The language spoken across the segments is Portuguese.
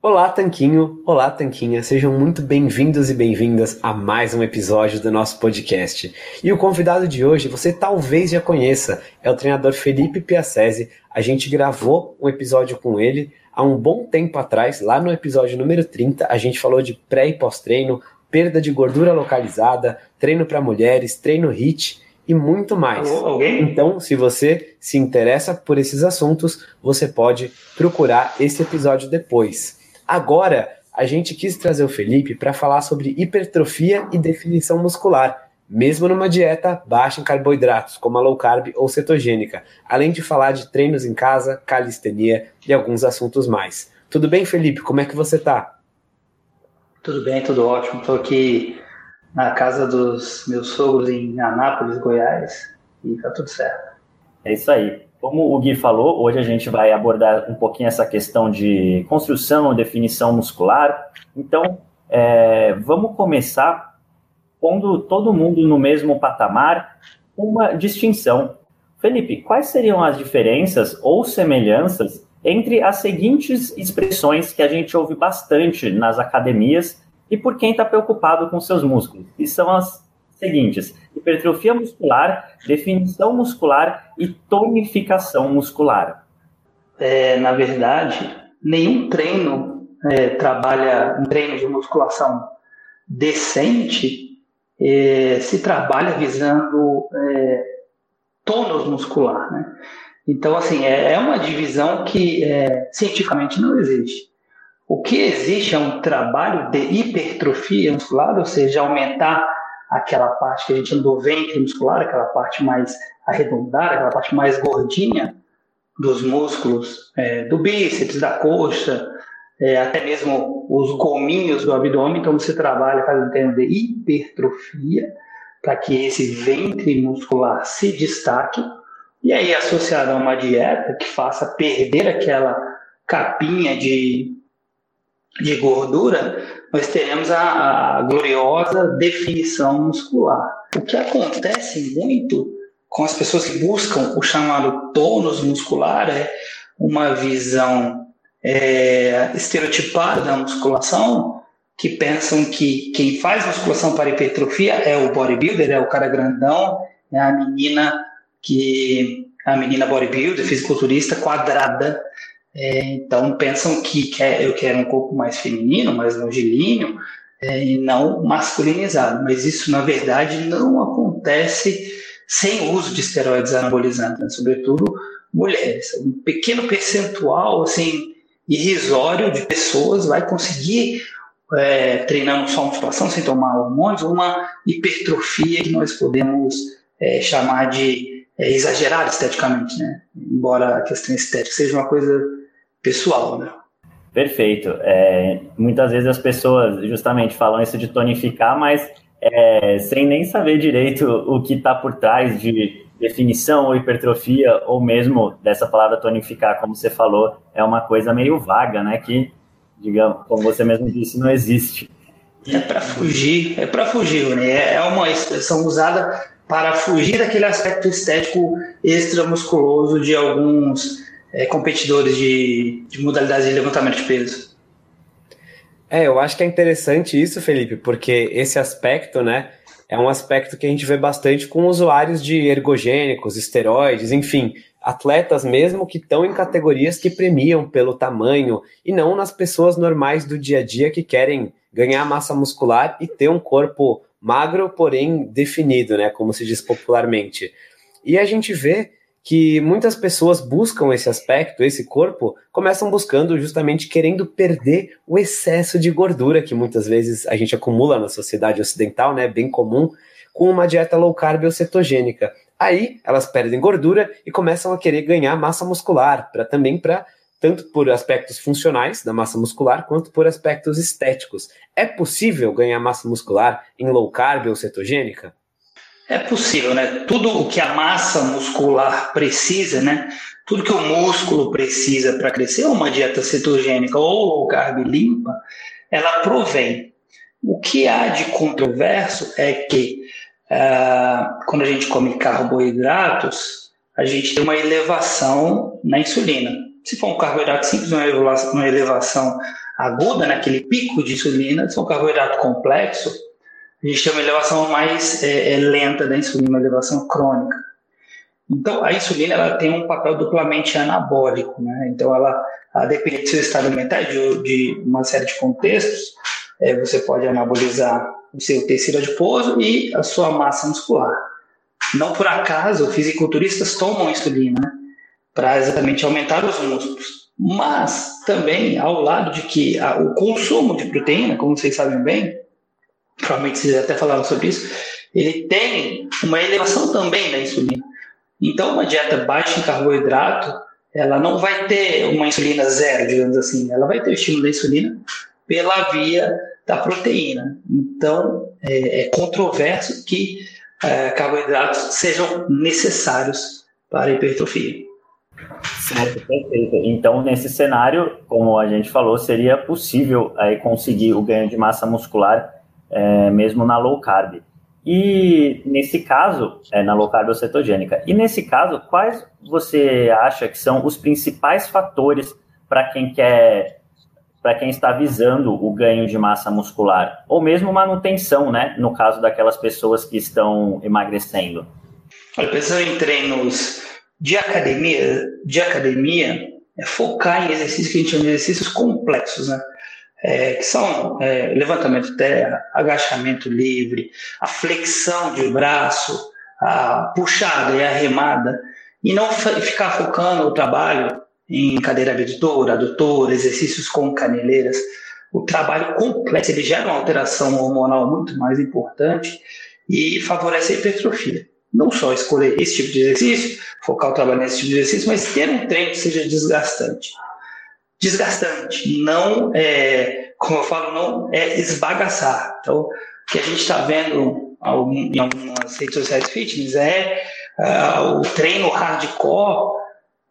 Olá, Tanquinho! Olá, Tanquinha! Sejam muito bem-vindos e bem-vindas a mais um episódio do nosso podcast. E o convidado de hoje você talvez já conheça, é o treinador Felipe Piacese. A gente gravou um episódio com ele há um bom tempo atrás, lá no episódio número 30. A gente falou de pré e pós-treino, perda de gordura localizada, treino para mulheres, treino HIT e muito mais. Então, se você se interessa por esses assuntos, você pode procurar esse episódio depois. Agora, a gente quis trazer o Felipe para falar sobre hipertrofia e definição muscular, mesmo numa dieta baixa em carboidratos, como a low carb ou cetogênica, além de falar de treinos em casa, calistenia e alguns assuntos mais. Tudo bem, Felipe? Como é que você está? Tudo bem, tudo ótimo. Estou aqui na casa dos meus sogros em Anápolis, Goiás, e tá tudo certo. É isso aí. Como o Gui falou, hoje a gente vai abordar um pouquinho essa questão de construção, definição muscular. Então, é, vamos começar pondo todo mundo no mesmo patamar, uma distinção. Felipe, quais seriam as diferenças ou semelhanças entre as seguintes expressões que a gente ouve bastante nas academias e por quem está preocupado com seus músculos? E são as seguintes: hipertrofia muscular, definição muscular e tonificação muscular. É, na verdade, nenhum treino é, trabalha um treino de musculação decente é, se trabalha visando é, tônus muscular, né? Então, assim, é, é uma divisão que é, cientificamente não existe. O que existe é um trabalho de hipertrofia muscular, ou seja, aumentar aquela parte que a gente do ventre muscular, aquela parte mais arredondada, aquela parte mais gordinha dos músculos é, do bíceps, da coxa, é, até mesmo os gominhos do abdômen. Então você trabalha fazendo treino de hipertrofia para que esse ventre muscular se destaque. E aí, associado a uma dieta que faça perder aquela capinha de, de gordura, nós teremos a, a gloriosa definição muscular. O que acontece muito com as pessoas que buscam o chamado tônus muscular é uma visão é, estereotipada da musculação, que pensam que quem faz musculação para hipertrofia é o bodybuilder, é o cara grandão, é a menina que a menina bodybuilder, fisiculturista quadrada, é, então pensam que quer, eu quero um corpo mais feminino, mais longilíneo, é, e não masculinizado. Mas isso, na verdade, não acontece sem uso de esteroides anabolizantes, né? sobretudo mulheres. Um pequeno percentual, assim, irrisório de pessoas vai conseguir, é, treinando só musculação, sem tomar hormônios, uma hipertrofia que nós podemos é, chamar de é, exagerada esteticamente, né? Embora a questão estética seja uma coisa pessoal, né? Perfeito. É, muitas vezes as pessoas justamente falam isso de tonificar, mas é, sem nem saber direito o que está por trás de definição ou hipertrofia, ou mesmo dessa palavra tonificar, como você falou, é uma coisa meio vaga, né? Que, digamos, como você mesmo disse, não existe. É para fugir, é para fugir, né? É uma expressão usada para fugir daquele aspecto estético extramusculoso de alguns é, competidores de, de modalidades de levantamento de peso. É, eu acho que é interessante isso, Felipe, porque esse aspecto, né, é um aspecto que a gente vê bastante com usuários de ergogênicos, esteroides, enfim, atletas mesmo que estão em categorias que premiam pelo tamanho e não nas pessoas normais do dia a dia que querem ganhar massa muscular e ter um corpo magro, porém definido, né, como se diz popularmente. E a gente vê que muitas pessoas buscam esse aspecto, esse corpo, começam buscando justamente querendo perder o excesso de gordura que muitas vezes a gente acumula na sociedade ocidental, né, bem comum, com uma dieta low carb ou cetogênica. Aí elas perdem gordura e começam a querer ganhar massa muscular, para também para tanto por aspectos funcionais da massa muscular quanto por aspectos estéticos. É possível ganhar massa muscular em low carb ou cetogênica? É possível, né? Tudo o que a massa muscular precisa, né? Tudo que o músculo precisa para crescer, uma dieta cetogênica ou low carb limpa, ela provém. O que há de controverso é que uh, quando a gente come carboidratos, a gente tem uma elevação na insulina. Se for um carboidrato simples, uma elevação, aguda, naquele né? pico de insulina, se for um carboidrato complexo, a gente tem uma elevação mais é, é, lenta da insulina, uma elevação crônica. Então, a insulina ela tem um papel duplamente anabólico, né? Então, ela, a depender do seu estado alimentar, de, de uma série de contextos, é, você pode anabolizar o seu tecido adiposo e a sua massa muscular. Não por acaso, fisiculturistas tomam insulina né? para exatamente aumentar os músculos. Mas também, ao lado de que a, o consumo de proteína, como vocês sabem bem, provavelmente vocês até falaram sobre isso, ele tem uma elevação também da insulina. Então, uma dieta baixa em carboidrato, ela não vai ter uma insulina zero, digamos assim, ela vai ter o estímulo da insulina pela via da proteína. Então, é, é controverso que é, carboidratos sejam necessários para a hipertrofia. Certo, perfeito. Então, nesse cenário, como a gente falou, seria possível aí conseguir o ganho de massa muscular é, mesmo na low carb. E nesse caso, é na low carb cetogênica. E nesse caso, quais você acha que são os principais fatores para quem quer para quem está visando o ganho de massa muscular ou mesmo manutenção, né, no caso daquelas pessoas que estão emagrecendo? Olha, pensando em treinos de academia, de academia é focar em exercícios que a gente chama de exercícios complexos, né? É, que são é, levantamento de terra, agachamento livre, a flexão de braço, a puxada e a remada, e não ficar focando o trabalho em cadeira abdutora, adutora, exercícios com caneleiras. O trabalho complexo ele gera uma alteração hormonal muito mais importante e favorece a hipertrofia não só escolher esse tipo de exercício, focar o trabalho nesse tipo de exercício, mas ter um treino que seja desgastante. Desgastante, não é, como eu falo, não é esbagaçar. Então, o que a gente está vendo em algumas redes sociais fitness é uh, o treino hardcore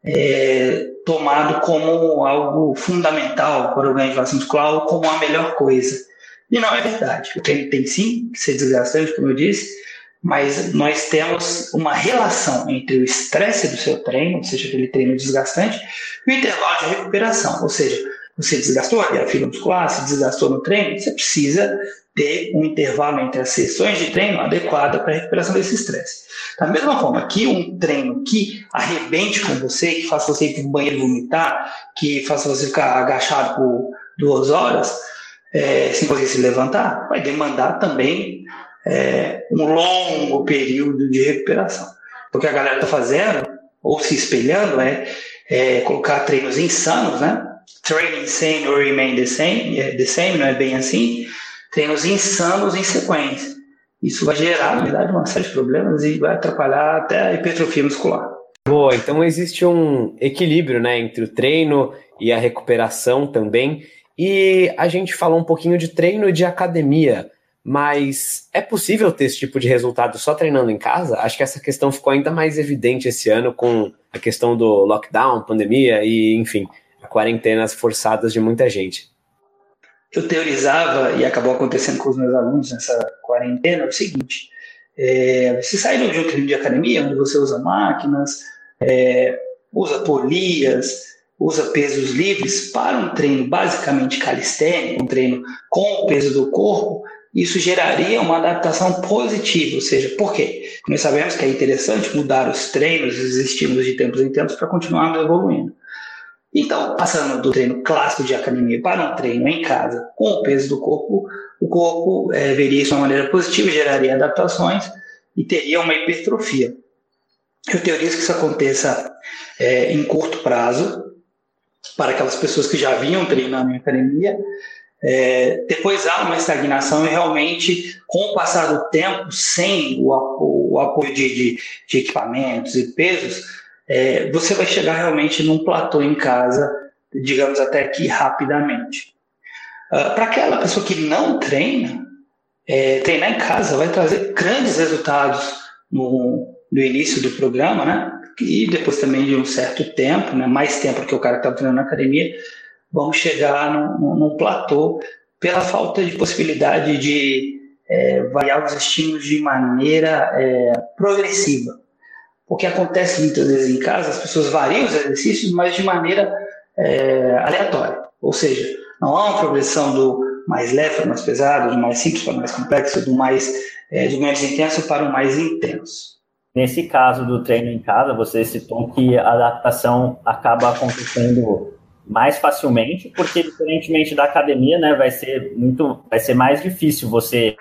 é, tomado como algo fundamental para o ganho de massa muscular ou como a melhor coisa. E não é verdade. O treino tem sim que ser desgastante, como eu disse, mas nós temos uma relação entre o estresse do seu treino, ou seja, aquele treino desgastante, e o intervalo de recuperação, ou seja, você desgastou a fibra muscular, se desgastou no treino, você precisa ter um intervalo entre as sessões de treino adequada para a recuperação desse estresse. Da mesma forma que um treino que arrebente com você, que faça você ir para o banheiro vomitar, que faça você ficar agachado por duas horas, é, sem conseguir se levantar, vai demandar também é, um longo período de recuperação. O que a galera está fazendo, ou se espelhando, é, é, colocar treinos insanos, né? Training same or remain the same, é, the same, não é bem assim. Treinos insanos em sequência. Isso vai gerar, na verdade, uma série de problemas e vai atrapalhar até a hipertrofia muscular. Boa, então existe um equilíbrio né, entre o treino e a recuperação também. E a gente falou um pouquinho de treino de academia. Mas é possível ter esse tipo de resultado só treinando em casa? Acho que essa questão ficou ainda mais evidente esse ano com a questão do lockdown, pandemia e, enfim, quarentenas forçadas de muita gente. Eu teorizava, e acabou acontecendo com os meus alunos nessa quarentena, o seguinte: é, você sai de um treino de academia, onde você usa máquinas, é, usa polias, usa pesos livres, para um treino basicamente calistênico, um treino com o peso do corpo, isso geraria uma adaptação positiva, ou seja, por quê? Nós sabemos que é interessante mudar os treinos, os estímulos de tempos em tempos para continuarmos evoluindo. Então, passando do treino clássico de academia para um treino em casa com o peso do corpo, o corpo é, veria isso de uma maneira positiva, geraria adaptações e teria uma hipertrofia. Eu teorizo que isso aconteça é, em curto prazo, para aquelas pessoas que já vinham treinando em academia, é, depois há uma estagnação e realmente, com o passar do tempo, sem o, o apoio de, de, de, equipamentos e pesos, é, você vai chegar realmente num platô em casa, digamos até aqui rapidamente. Uh, Para aquela pessoa que não treina, é, treinar em casa vai trazer grandes resultados no, no início do programa, né? E depois também de um certo tempo, né? mais tempo que o cara que estava treinando na academia, vamos chegar num, platô pela falta de possibilidade de é, variar os estímulos de maneira é, progressiva. O que acontece muitas vezes em casa, as pessoas variam os exercícios, mas de maneira é, aleatória. Ou seja, não há uma progressão do mais leve para o mais pesado, do mais simples para o mais complexo, do mais é, do menos intenso para o mais intenso. Nesse caso do treino em casa, você citou que a adaptação acaba acontecendo mais facilmente, porque diferentemente da academia, né, vai ser muito, vai ser mais difícil você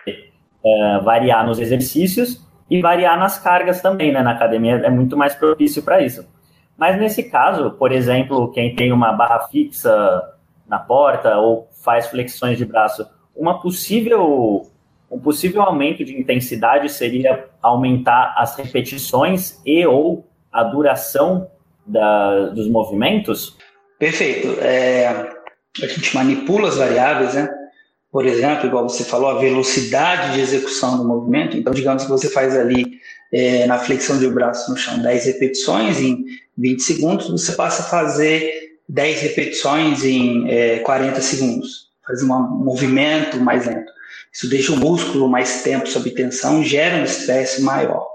é, variar nos exercícios e variar nas cargas também, né? Na academia é muito mais propício para isso. Mas nesse caso, por exemplo, quem tem uma barra fixa na porta ou faz flexões de braço, uma possível um possível aumento de intensidade seria aumentar as repetições e ou a duração da, dos movimentos? Perfeito. É, a gente manipula as variáveis, né? Por exemplo, igual você falou, a velocidade de execução do movimento. Então, digamos que você faz ali é, na flexão de braço no chão 10 repetições em 20 segundos, você passa a fazer 10 repetições em é, 40 segundos. Faz um movimento mais lento. Isso deixa o músculo mais tempo sob tensão, gera um estresse maior.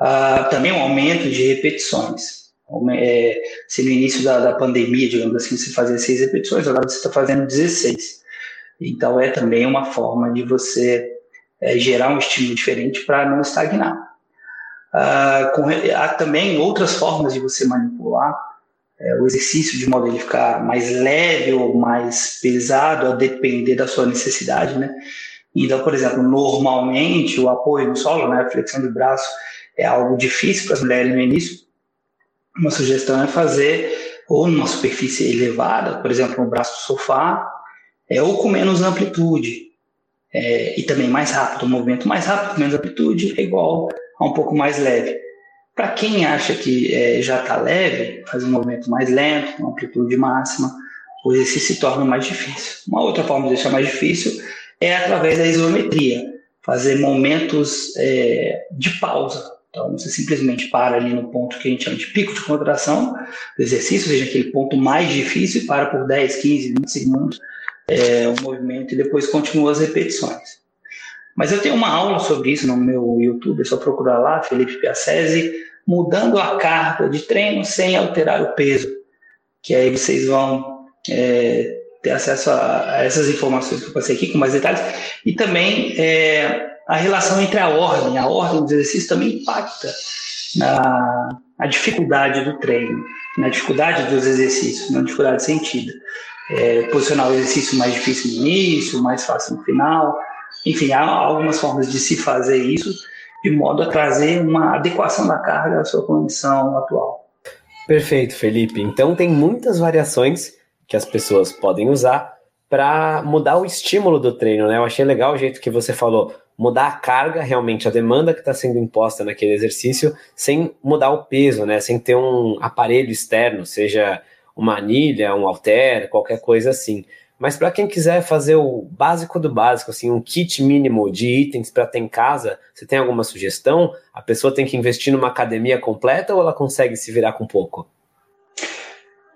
Uh, também um aumento de repetições. É, se no início da, da, pandemia, digamos assim, você fazia seis repetições, agora você está fazendo 16. Então é também uma forma de você é, gerar um estímulo diferente para não estagnar. Uh, com, há também outras formas de você manipular é, o exercício de modo ele ficar mais leve ou mais pesado, a depender da sua necessidade, né? Então, por exemplo, normalmente o apoio no solo, né, a flexão de braço, é algo difícil para as mulheres no início. Uma sugestão é fazer ou numa superfície elevada, por exemplo, no braço do sofá, é, ou com menos amplitude. É, e também mais rápido, um movimento mais rápido, com menos amplitude, é igual a um pouco mais leve. Para quem acha que é, já está leve, faz um movimento mais lento, uma amplitude máxima, o exercício se torna mais difícil. Uma outra forma de deixar mais difícil é através da isometria, fazer momentos é, de pausa. Então, você simplesmente para ali no ponto que a gente chama de pico de contração do exercício, ou seja, aquele ponto mais difícil, e para por 10, 15, 20 segundos é, o movimento e depois continua as repetições. Mas eu tenho uma aula sobre isso no meu YouTube, é só procurar lá, Felipe Piacese, mudando a carga de treino sem alterar o peso. Que aí vocês vão é, ter acesso a, a, essas informações que eu passei aqui com mais detalhes. E também é, a relação entre a ordem. A ordem dos exercícios também impacta na, dificuldade do treino, na dificuldade dos exercícios, na dificuldade sentida. É, posicionar o exercício mais difícil no início, mais fácil no final. Enfim, há algumas formas de se fazer isso de modo a trazer uma adequação da carga à sua condição atual. Perfeito, Felipe. Então tem muitas variações que as pessoas podem usar para mudar o estímulo do treino, né? Eu achei legal o jeito que você falou, mudar a carga, realmente a demanda que está sendo imposta naquele exercício, sem mudar o peso, né? Sem ter um aparelho externo, seja uma anilha, um halter, qualquer coisa assim. Mas para quem quiser fazer o básico do básico, assim, um kit mínimo de itens para ter em casa, você tem alguma sugestão? A pessoa tem que investir numa academia completa ou ela consegue se virar com pouco?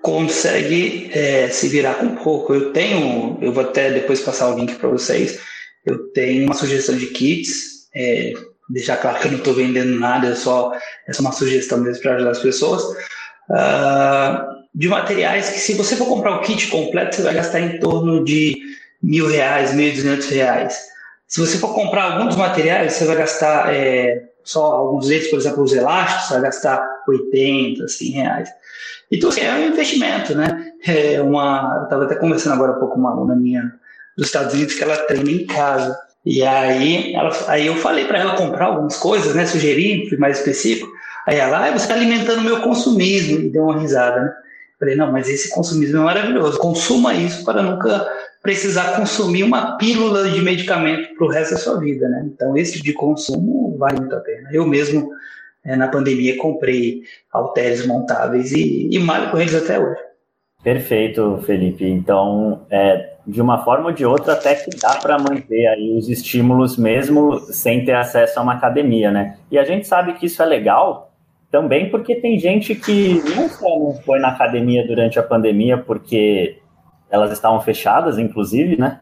Consegue é, se virar com pouco. Eu tenho, eu vou até depois passar o link para vocês. Eu tenho uma sugestão de kits. É, deixar claro que eu não estou vendendo nada, é só, é só uma sugestão mesmo para ajudar as pessoas. Uh, de materiais que, se você for comprar o kit completo, você vai gastar em torno de mil reais, mil e duzentos reais. Se você for comprar alguns materiais, você vai gastar é, só alguns deles, por exemplo, os elásticos, você vai gastar 80, 100 reais. Então, assim, é um investimento, né? É uma, eu estava até conversando agora há pouco com uma aluna minha dos Estados Unidos que ela treina em casa. E aí, ela, aí eu falei para ela comprar algumas coisas, né? Sugeri, fui mais específico. Aí ela, ah, você está alimentando o meu consumismo. E deu uma risada, né? Falei, não, mas esse consumismo é maravilhoso. Consuma isso para nunca precisar consumir uma pílula de medicamento para o resto da sua vida, né? Então, esse tipo de consumo vale muito a pena. Eu mesmo, é, na pandemia, comprei halteres montáveis e, e malho com eles até hoje. Perfeito, Felipe. Então, é, de uma forma ou de outra, até que dá para manter aí os estímulos mesmo sem ter acesso a uma academia, né? E a gente sabe que isso é legal também porque tem gente que não só não foi na academia durante a pandemia porque elas estavam fechadas, inclusive, né?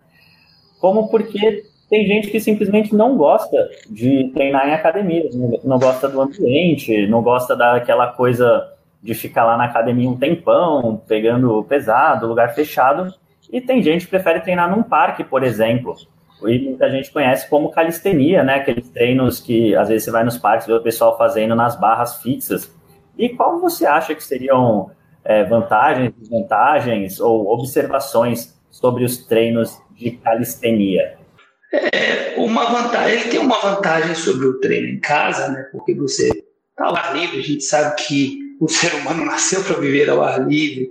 Como porque tem gente que simplesmente não gosta de treinar em academia, não gosta do ambiente, não gosta daquela coisa de ficar lá na academia um tempão, pegando pesado, lugar fechado. E tem gente que prefere treinar num parque, por exemplo, e muita gente conhece como calistenia, né? Aqueles treinos que às vezes você vai nos parques vê o pessoal fazendo nas barras fixas. E qual você acha que seriam é, vantagens, desvantagens ou observações sobre os treinos de calistenia? É, uma vantagem, ele tem uma vantagem sobre o treino em casa, né? Porque você está ao ar livre, a gente sabe que o ser humano nasceu para viver ao ar livre,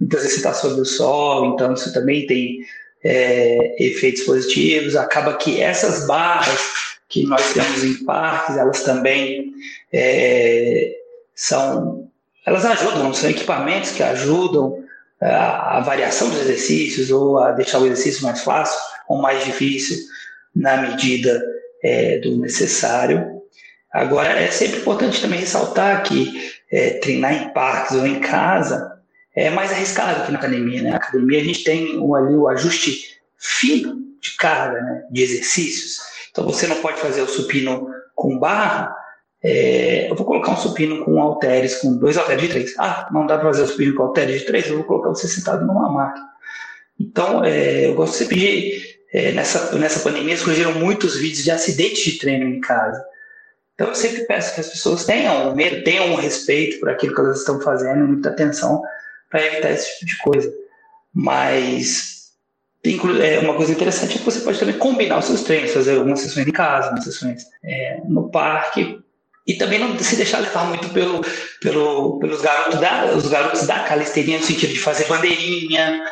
muitas vezes você está sob o sol, então isso também tem é, efeitos positivos. Acaba que essas barras que nós temos em parques, elas também é, são, elas ajudam, são equipamentos que ajudam a, a, variação dos exercícios ou a deixar o exercício mais fácil ou mais difícil na medida é, do necessário. Agora, é sempre importante também ressaltar que é, treinar em parques ou em casa é mais arriscado que na academia. Né? Na academia a gente tem ali o ajuste fino de carga, né, de exercícios. Então você não pode fazer o supino com barra. É, eu vou colocar um supino com halteres, com dois halteres de três. Ah, não dá para fazer o supino com halteres de três? Eu vou colocar você sentado numa máquina. Então, é, eu gosto sempre de. É, nessa, nessa pandemia surgiram muitos vídeos de acidentes de treino em casa. Então, eu sempre peço que as pessoas tenham medo, tenham um respeito por aquilo que elas estão fazendo, muita atenção para evitar esse tipo de coisa. Mas é, uma coisa interessante é que você pode também combinar os seus treinos, fazer algumas sessões em casa, algumas sessões é, no parque, e também não se deixar levar muito pelo, pelo, pelos garotos da, os garotos da calistenia, no sentido de fazer bandeirinha,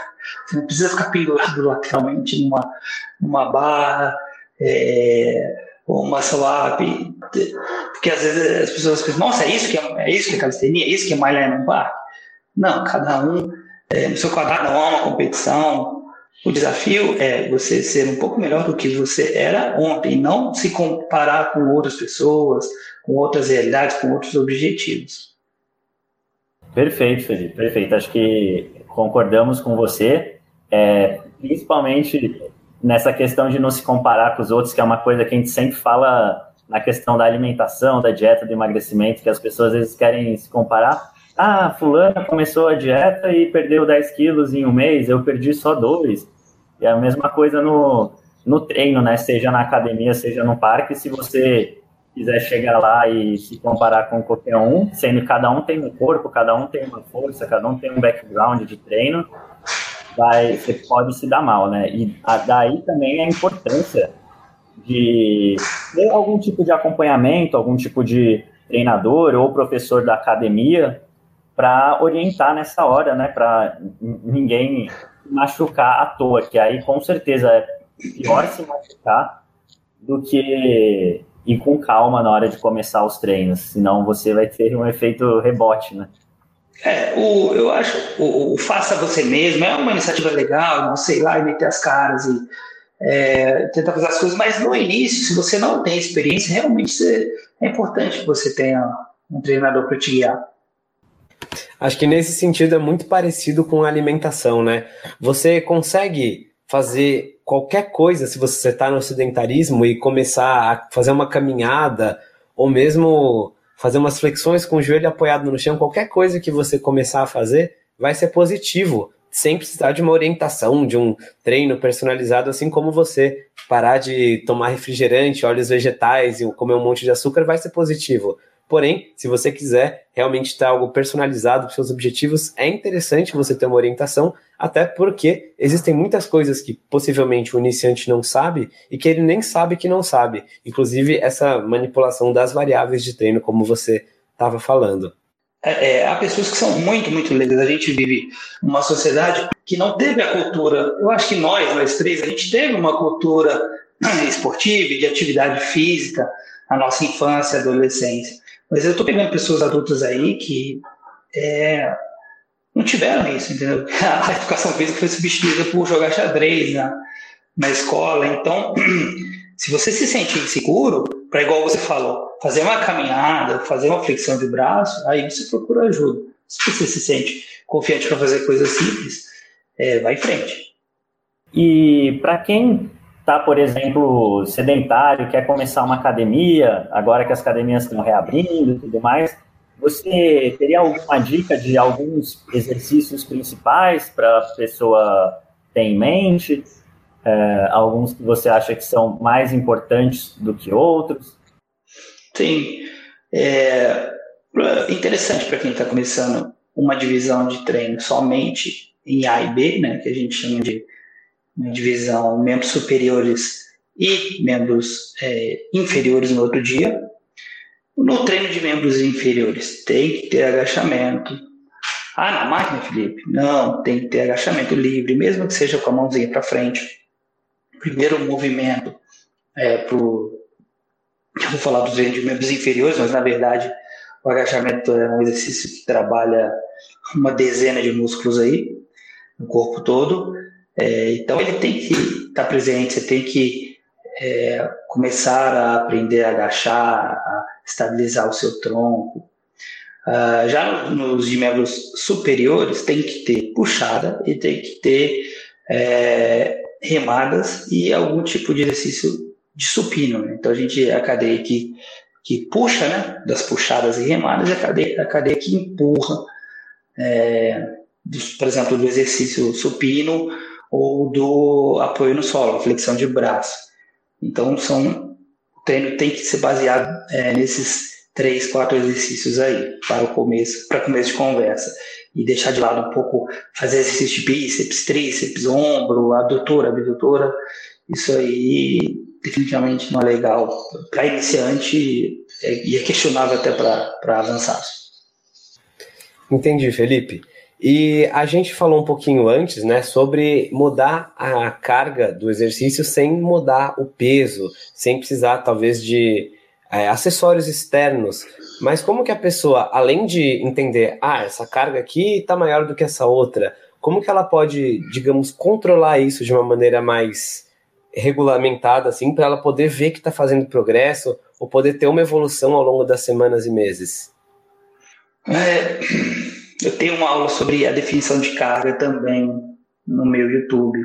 você não precisa ficar pendurado lateralmente numa, numa barra, é, ou uma swap, porque às vezes as pessoas pensam, nossa, é isso que é, é isso que é calistenia, é isso que é malhar num parque? Não, cada um é, no seu quadrado não há uma competição. O desafio é você ser um pouco melhor do que você era ontem, não se comparar com outras pessoas, com outras realidades, com outros objetivos. Perfeito, Felipe, perfeito. Acho que concordamos com você, é, principalmente nessa questão de não se comparar com os outros, que é uma coisa que a gente sempre fala na questão da alimentação, da dieta, do emagrecimento, que as pessoas às vezes querem se comparar. Ah, fulana começou a dieta e perdeu 10 quilos em um mês, eu perdi só dois. E é a mesma coisa no, no treino, né? Seja na academia, seja no parque, se você quiser chegar lá e se comparar com qualquer um, sendo que cada um tem um corpo, cada um tem uma força, cada um tem um background de treino, vai, você pode se dar mal, né? E a, daí também a importância de ter algum tipo de acompanhamento, algum tipo de treinador ou professor da academia para orientar nessa hora, né? Para ninguém machucar à toa, que aí com certeza é pior se machucar do que ir com calma na hora de começar os treinos, senão você vai ter um efeito rebote, né? É, o, eu acho o, o faça você mesmo é uma iniciativa legal, você ir lá e meter as caras e é, tentar fazer as coisas, mas no início, se você não tem experiência, realmente você, é importante que você tenha um treinador para te guiar. Acho que nesse sentido é muito parecido com a alimentação, né? Você consegue fazer qualquer coisa se você está no sedentarismo e começar a fazer uma caminhada ou mesmo fazer umas flexões com o joelho apoiado no chão, qualquer coisa que você começar a fazer vai ser positivo, sem precisar de uma orientação, de um treino personalizado, assim como você parar de tomar refrigerante, óleos vegetais e comer um monte de açúcar vai ser positivo. Porém, se você quiser realmente ter algo personalizado para seus objetivos, é interessante você ter uma orientação, até porque existem muitas coisas que possivelmente o iniciante não sabe e que ele nem sabe que não sabe. Inclusive essa manipulação das variáveis de treino, como você estava falando. É, é, há pessoas que são muito, muito leigas. A gente vive numa sociedade que não teve a cultura. Eu acho que nós, nós três, a gente teve uma cultura esportiva e de atividade física na nossa infância adolescência. Mas eu estou pegando pessoas adultas aí que é, não tiveram isso, entendeu? A educação física foi substituída por jogar xadrez na, na escola. Então, se você se sente inseguro, para igual você falou, fazer uma caminhada, fazer uma flexão de braço, aí você procura ajuda. Se você se sente confiante para fazer coisas simples, é, vai em frente. E para quem está, por exemplo, sedentário, quer começar uma academia, agora que as academias estão reabrindo e tudo mais, você teria alguma dica de alguns exercícios principais para a pessoa ter em mente? É, alguns que você acha que são mais importantes do que outros? Sim. É interessante para quem está começando uma divisão de treino somente em A e B, né, que a gente chama de divisão membros superiores e membros é, inferiores no outro dia. No treino de membros inferiores, tem que ter agachamento. Ah, na máquina, Felipe? Não, tem que ter agachamento livre, mesmo que seja com a mãozinha para frente. Primeiro movimento é pro. Eu vou falar dos membros inferiores, mas na verdade o agachamento é um exercício que trabalha uma dezena de músculos aí no corpo todo. É, então ele tem que estar tá presente, você tem que é, começar a aprender a agachar, a estabilizar o seu tronco. Uh, já nos de membros superiores tem que ter puxada e tem que ter é, remadas e algum tipo de exercício de supino. Né? Então a gente a cadeia que, que puxa, né? das puxadas e remadas, e a cadeia, a cadeia que empurra, é, por exemplo, do exercício supino ou do apoio no solo, flexão de braço. Então são treino tem que ser baseado é, nesses três, quatro exercícios aí para o começo, para começo de conversa e deixar de lado um pouco fazer exercício de bíceps, tríceps, ombro, adutora, abdutora. Isso aí definitivamente não é legal para iniciante e é questionável até para avançados. Entendi, Felipe. E a gente falou um pouquinho antes, né, sobre mudar a carga do exercício sem mudar o peso, sem precisar talvez de é, acessórios externos. Mas como que a pessoa, além de entender, ah, essa carga aqui está maior do que essa outra, como que ela pode, digamos, controlar isso de uma maneira mais regulamentada, assim, para ela poder ver que está fazendo progresso ou poder ter uma evolução ao longo das semanas e meses? É, eu tenho uma aula sobre a definição de carga também no meu YouTube.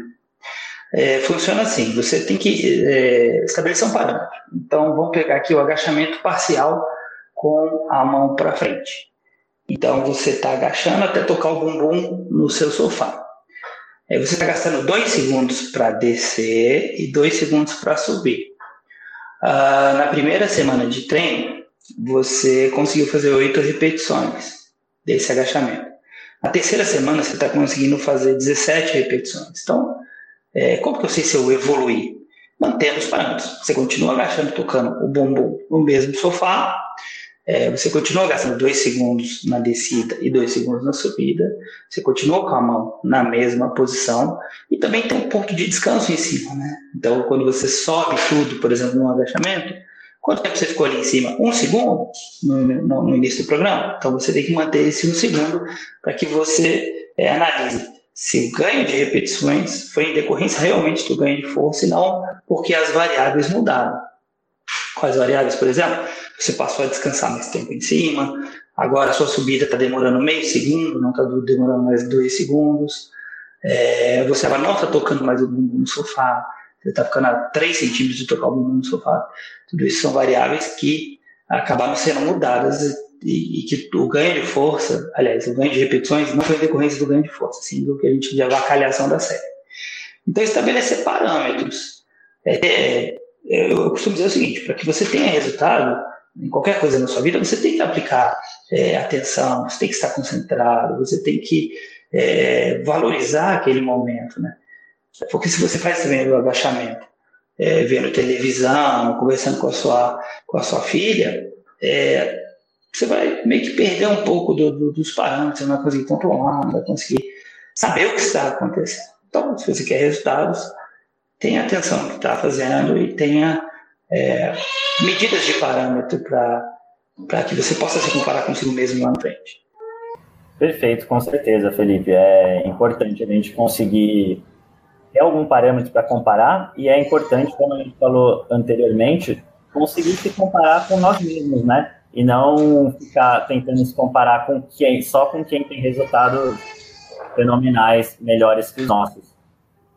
É, funciona assim: você tem que é, estabelecer um parâmetro. Então, vamos pegar aqui o agachamento parcial com a mão para frente. Então, você está agachando até tocar o bumbum no seu sofá. Aí você está gastando dois segundos para descer e dois segundos para subir. Ah, na primeira semana de treino, você conseguiu fazer oito repetições desse agachamento. Na terceira semana, você está conseguindo fazer 17 repetições. Então, é, como que eu sei se eu evoluí? Mantendo os parâmetros. Você continua agachando, tocando o bumbum no mesmo sofá, é, você continua gastando dois segundos na descida e dois segundos na subida, você continua com a mão na mesma posição e também tem um ponto de descanso em cima, né? Então, quando você sobe tudo, por exemplo, no agachamento, quanto tempo você ficou ali em cima? Um segundo no, no, no início do programa? Então, você tem que manter esse um segundo para que você é, analise se o ganho de repetições foi em decorrência realmente do ganho de força e não porque as variáveis mudaram. Quais variáveis, por exemplo? Você passou a descansar mais tempo em cima, agora a sua subida está demorando meio segundo, não está demorando mais dois segundos, é, você agora não está tocando mais o bumbum no sofá, você está ficando a 3 centímetros de tocar o bumbum no sofá. Tudo isso são variáveis que acabaram sendo mudadas e, e, que o ganho de força, aliás, o ganho de repetições não foi decorrência do ganho de força, sim do que a gente de avacalhação da série. Então, estabelecer parâmetros. É, é, eu costumo dizer o seguinte: para que você tenha resultado em qualquer coisa na sua vida, você tem que aplicar é, atenção, você tem que estar concentrado, você tem que é, valorizar aquele momento, né? Porque se você faz também o agachamento, é, vendo televisão, conversando com a sua, com a sua filha, é, você vai meio que perder um pouco do, do, dos parâmetros, não vai conseguir controlar, não vai conseguir saber o que está acontecendo. Então, se você quer resultados, tenha atenção no que está fazendo e tenha é, medidas de parâmetro para que você possa se comparar consigo mesmo lá na frente. Perfeito, com certeza, Felipe. É importante a gente conseguir ter algum parâmetro para comparar e é importante, como a gente falou anteriormente, conseguir se comparar com nós mesmos, né? e não ficar tentando se comparar com quem, só com quem tem resultados fenomenais melhores que os nossos.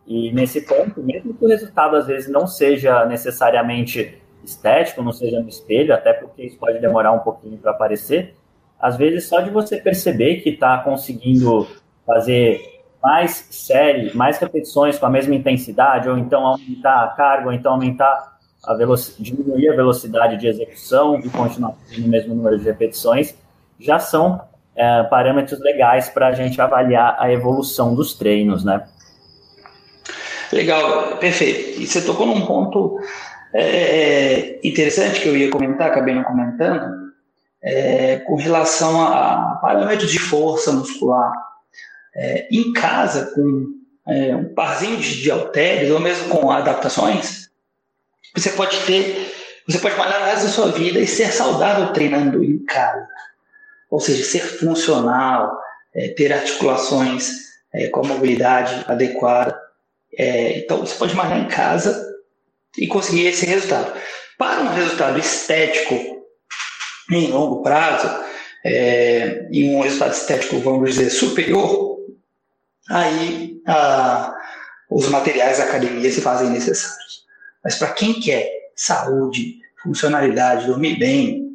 E nesse ponto, mesmo que o resultado às vezes não seja necessariamente estético, não seja no espelho, até porque isso pode demorar um pouquinho para aparecer, às vezes só de você perceber que está conseguindo fazer mais série, mais repetições com a mesma intensidade, ou então aumentar a carga, ou então aumentar a diminuir a velocidade de execução e continuar no mesmo número de repetições, já são é, parâmetros legais para a gente avaliar a evolução dos treinos, né? Legal, perfeito. E você tocou num ponto é, é interessante que eu ia comentar, acabei não comentando, é, com relação a parâmetros de força muscular. É, em casa, com é, um parzinho de, halteres, ou mesmo com adaptações, você pode ter, você pode malhar o resto da sua vida e ser saudável treinando em casa. Ou seja, ser funcional, é, ter articulações é, com a mobilidade adequada. É, então, você pode malhar em casa e conseguir esse resultado. Para um resultado estético em longo prazo, é, e um resultado estético, vamos dizer, superior, aí a os materiais da academia se fazem necessários. Mas para quem quer saúde, funcionalidade, dormir bem,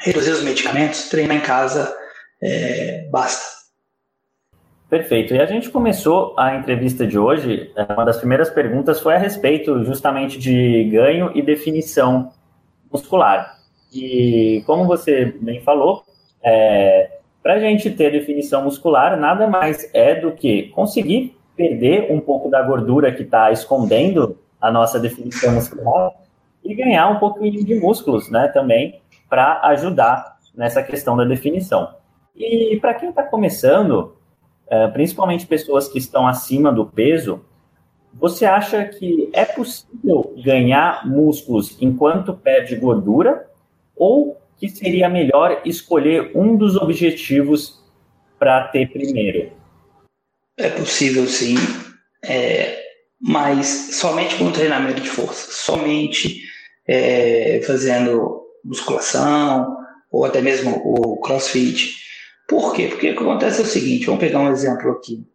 reduzir os medicamentos, treinar em casa é, basta. Perfeito. E a gente começou a entrevista de hoje, é, uma das primeiras perguntas foi a respeito justamente de ganho e definição muscular. E como você bem falou, é, para a gente ter definição muscular, nada mais é do que conseguir perder um pouco da gordura que está escondendo a nossa definição muscular e ganhar um pouquinho de músculos, né, também, para ajudar nessa questão da definição. E para quem está começando, é, principalmente pessoas que estão acima do peso, você acha que é possível ganhar músculos enquanto perde gordura? Ou que seria melhor escolher um dos objetivos para ter primeiro? É possível sim, é, mas somente com treinamento de força, somente é, fazendo musculação ou até mesmo o crossfit por quê? Porque o que acontece é o seguinte, vamos pegar um exemplo aqui.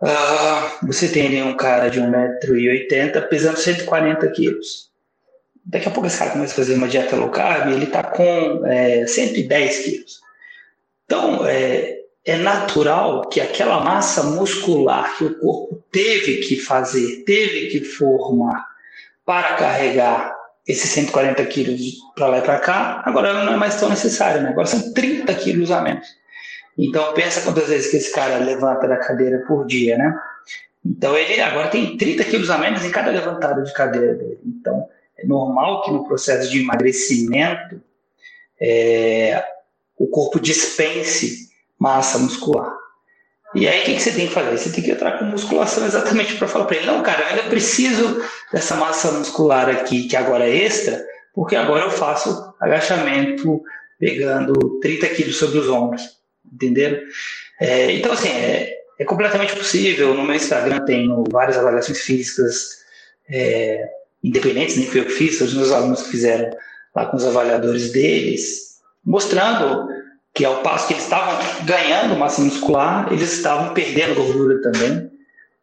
Uh, você tem ali um cara de 1,80m pesando 140 quilos. Daqui a pouco esse cara começa a fazer uma dieta low carb e ele está com é, 110 quilos. Então, é, é natural que aquela massa muscular que o corpo teve que fazer, teve que formar para carregar esses 140 quilos para lá e para cá, agora não é mais tão necessário, né? agora são 30 quilos a menos. Então, pensa quantas vezes que esse cara levanta da cadeira por dia, né? Então, ele agora tem 30 quilos a menos em cada levantada de cadeira dele. Então, normal que no processo de emagrecimento é, o corpo dispense massa muscular. E aí, o que, que, você tem que fazer? Você tem que entrar com musculação exatamente para falar para ele: não, cara, eu ainda preciso dessa massa muscular aqui, que agora é extra, porque agora eu faço agachamento pegando 30 quilos sobre os ombros. Entenderam? É, então, assim, é, é, completamente possível. No meu Instagram tenho várias avaliações físicas é, independentes, nem fui eu que fiz, os meus alunos que fizeram lá com os avaliadores deles, mostrando que ao passo que eles estavam ganhando massa muscular, eles estavam perdendo gordura também.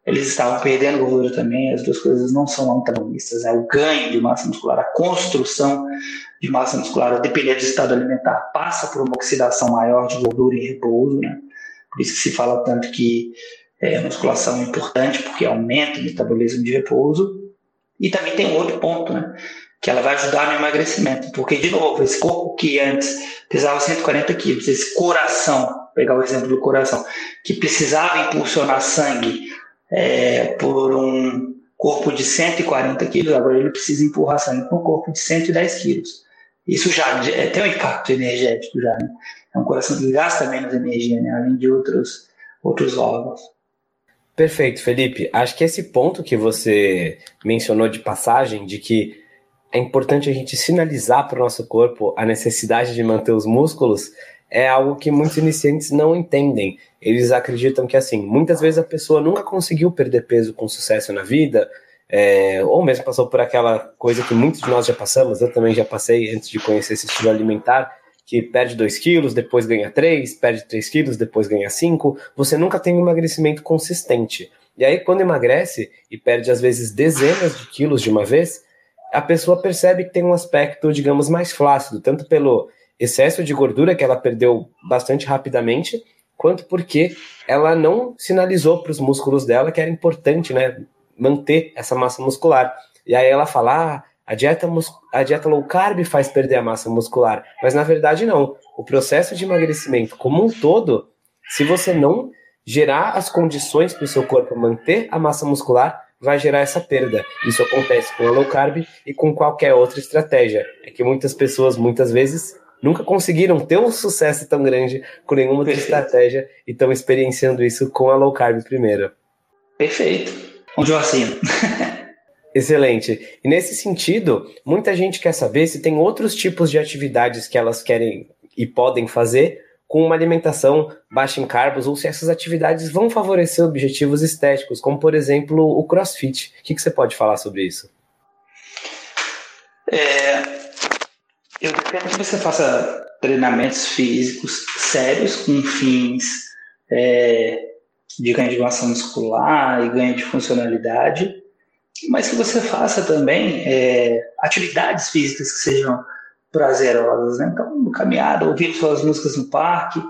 Eles estavam perdendo gordura também, as duas coisas não são antagonistas. Né? O ganho de massa muscular, a construção de massa muscular, a depender do estado alimentar, passa por uma oxidação maior de gordura em repouso. Né? Por isso que se fala tanto que é, musculação é importante, porque aumenta o metabolismo de repouso. E também tem outro ponto, né? que ela vai ajudar no emagrecimento. Porque, de novo, esse corpo que antes pesava 140 quilos, esse coração, pegar o exemplo do coração, que precisava impulsionar sangue é, por um corpo de 140 quilos, agora ele precisa empurrar sangue para um corpo de 110 quilos. Isso já é, tem um impacto energético já, né? É um coração que gasta menos energia, né? Além de outros, outros órgãos. Perfeito, Felipe. Acho que esse ponto que você mencionou de passagem, de que é importante a gente sinalizar para o nosso corpo a necessidade de manter os músculos, é algo que muitos iniciantes não entendem. Eles acreditam que, assim, muitas vezes a pessoa nunca conseguiu perder peso com sucesso na vida, é, ou mesmo passou por aquela coisa que muitos de nós já passamos, eu também já passei antes de conhecer esse estilo alimentar, que perde 2 quilos, depois ganha 3, perde 3 quilos, depois ganha 5. Você nunca tem um emagrecimento consistente. E aí, quando emagrece e perde, às vezes, dezenas de quilos de uma vez, a pessoa percebe que tem um aspecto, digamos, mais flácido, tanto pelo excesso de gordura que ela perdeu bastante rapidamente, quanto porque ela não sinalizou para os músculos dela que era importante, né, manter essa massa muscular. E aí ela fala, ah, a dieta, a dieta low carb faz perder a massa muscular, mas na verdade não. O processo de emagrecimento como um todo, se você não gerar as condições para o seu corpo manter a massa muscular, vai gerar essa perda. Isso acontece com a low carb e com qualquer outra estratégia. É que muitas pessoas, muitas vezes, nunca conseguiram ter um sucesso tão grande com nenhuma outra Perfeito. estratégia e estão experienciando isso com a low carb primeiro. Perfeito. Onde eu assino. Excelente. E nesse sentido, muita gente quer saber se tem outros tipos de atividades que elas querem e podem fazer com uma alimentação baixa em carbos ou se essas atividades vão favorecer objetivos estéticos, como por exemplo o crossfit. O que, que você pode falar sobre isso? É, eu dependo que você faça treinamentos físicos sérios com fins é, de ganho de massa muscular e ganho de funcionalidade, mas que você faça também é, atividades físicas que sejam prazerosas. Né? Então, caminhada, ouvir suas músicas no parque,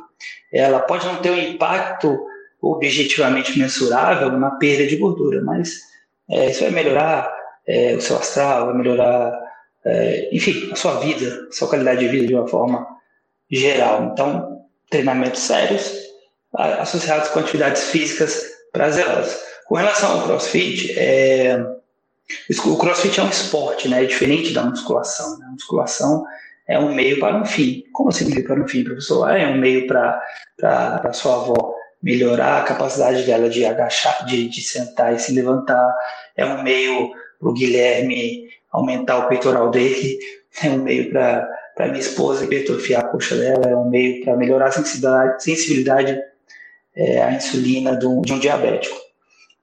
ela pode não ter um impacto objetivamente mensurável na perda de gordura, mas é, isso vai melhorar é, o seu astral, vai melhorar, é, enfim, a sua vida, a sua qualidade de vida de uma forma geral. Então, treinamentos sérios associados com atividades físicas prazerosas. Com relação ao CrossFit, é, o CrossFit é um esporte, né? É diferente da musculação. Né? A musculação é um meio para um fim. Como assim meio para um fim, professor? É um meio para a sua avó melhorar a capacidade dela de agachar, de, de sentar e se levantar. É um meio para o Guilherme aumentar o peitoral dele. É um meio para minha esposa hipertrofiar a coxa dela. É um meio para melhorar a sensibilidade, sensibilidade é, à insulina do, de um diabético.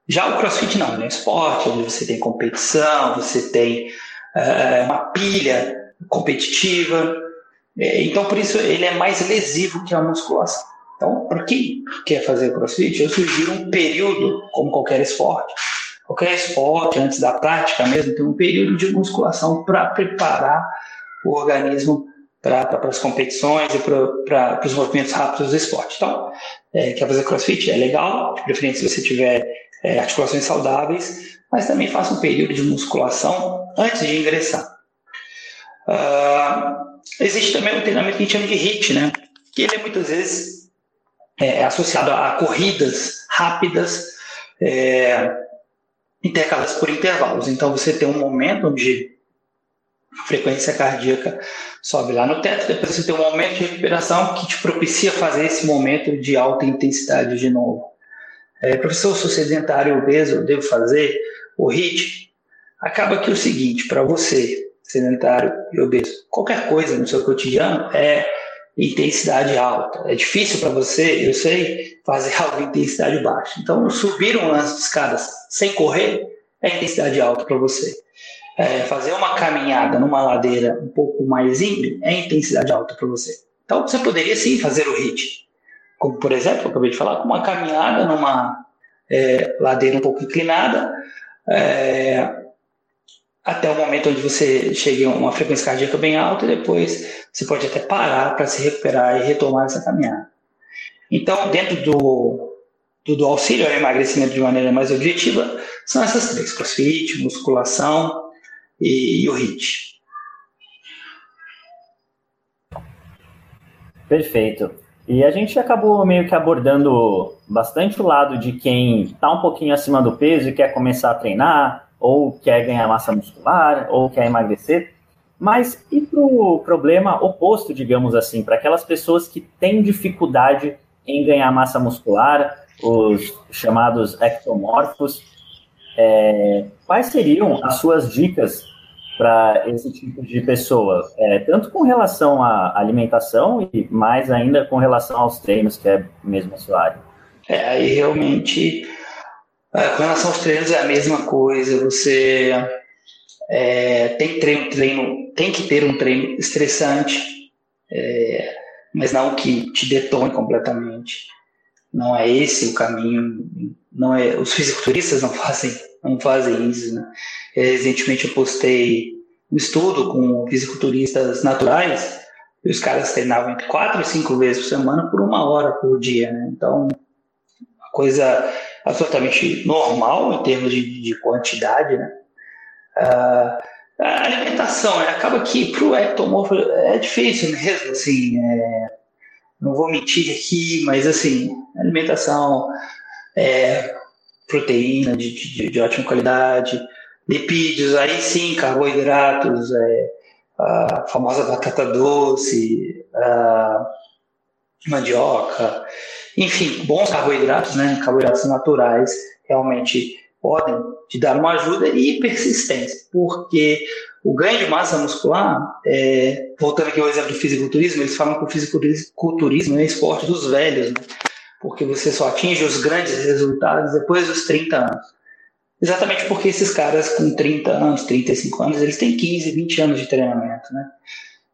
Já o CrossFit não, é um esporte onde você tem competição, você tem uh, uma pilha competitiva, é, então por isso ele é mais lesivo que a musculação. Então, para quem quer fazer CrossFit, eu sugiro um período, como qualquer esporte, qualquer esporte, antes da prática mesmo, tem um período de musculação para preparar o organismo para as competições e para os movimentos rápidos do esporte. Então, é, quer fazer crossfit? É legal, de preferência se você tiver é, articulações saudáveis, mas também faça um período de musculação antes de ingressar. Uh, existe também um treinamento que a gente chama de HIIT, né? que ele é muitas vezes é, associado a corridas rápidas, é, intercaladas por intervalos. Então você tem um momento onde a frequência cardíaca sobe lá no teto, depois você tem um momento de recuperação que te propicia fazer esse momento de alta intensidade de novo. É, professor, sou sedentário obeso, eu devo fazer o HIIT? Acaba que é o seguinte, para você, sedentário e obeso, qualquer coisa no seu cotidiano é intensidade alta. É difícil para você, eu sei, fazer algo de intensidade baixa. Então, subir um lance de escadas sem correr é intensidade alta para você. É, fazer uma caminhada numa ladeira um pouco mais íngreme é intensidade alta para você. Então, você poderia sim fazer o HIIT como por exemplo, eu acabei de falar, uma caminhada numa é, ladeira um pouco inclinada, é, até o momento onde você chegue a uma frequência cardíaca bem alta e depois você pode até parar para se recuperar e retomar essa caminhada. Então, dentro do, do, do auxílio ao emagrecimento de maneira mais objetiva, são essas três: crossfit, musculação e, e o HIIT. Perfeito. E a gente acabou meio que abordando bastante o lado de quem está um pouquinho acima do peso e quer começar a treinar, ou quer ganhar massa muscular, ou quer emagrecer. Mas e para o problema oposto, digamos assim, para aquelas pessoas que têm dificuldade em ganhar massa muscular, os chamados ectomorfos, é, quais seriam as suas dicas para esse tipo de pessoa, é, tanto com relação à alimentação e mais ainda com relação aos treinos, que é mesmo a sua área. É, aí realmente, é, com relação aos treinos é a mesma coisa, você é, tem, treino, treino, tem que ter um treino estressante, é, mas não que te detone completamente. Não é esse o caminho, não é, os fisiculturistas não fazem não fazem isso. Né? Recentemente eu postei um estudo com fisiculturistas naturais e os caras treinavam entre quatro e cinco vezes por semana por uma hora por dia. Né? Então, uma coisa absolutamente normal em termos de, de quantidade. Né? Uh, a alimentação, né? acaba que para o ectomorfo é difícil mesmo, assim, é, não vou mentir aqui, mas assim, alimentação, é, proteína de, de, de ótima qualidade, lipídios, aí sim, carboidratos, é, a famosa batata doce, a mandioca, enfim, bons carboidratos, né, carboidratos naturais, realmente podem te dar uma ajuda e persistência, porque o ganho de massa muscular, é, voltando aqui ao exemplo do fisiculturismo, eles falam que o fisiculturismo é esporte dos velhos, né? Porque você só atinge os grandes resultados depois dos 30 anos. Exatamente porque esses caras com 30 anos, 35 anos, eles têm 15, 20 anos de treinamento, né?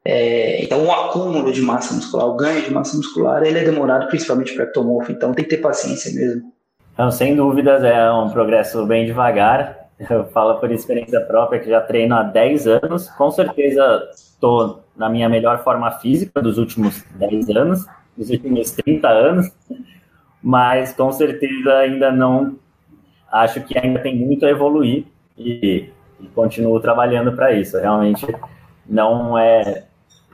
É, então, o acúmulo de massa muscular, o ganho de massa muscular, ele é demorado principalmente para ectomorfo, então tem que ter paciência mesmo. Não, sem dúvidas, é um progresso bem devagar. Eu falo por experiência própria que já treino há 10 anos. Com certeza estou na minha melhor forma física dos últimos 10 anos, dos últimos 30 anos, mas com certeza ainda não. Acho que ainda tem muito a evoluir e, e continuo trabalhando para isso. Realmente não é,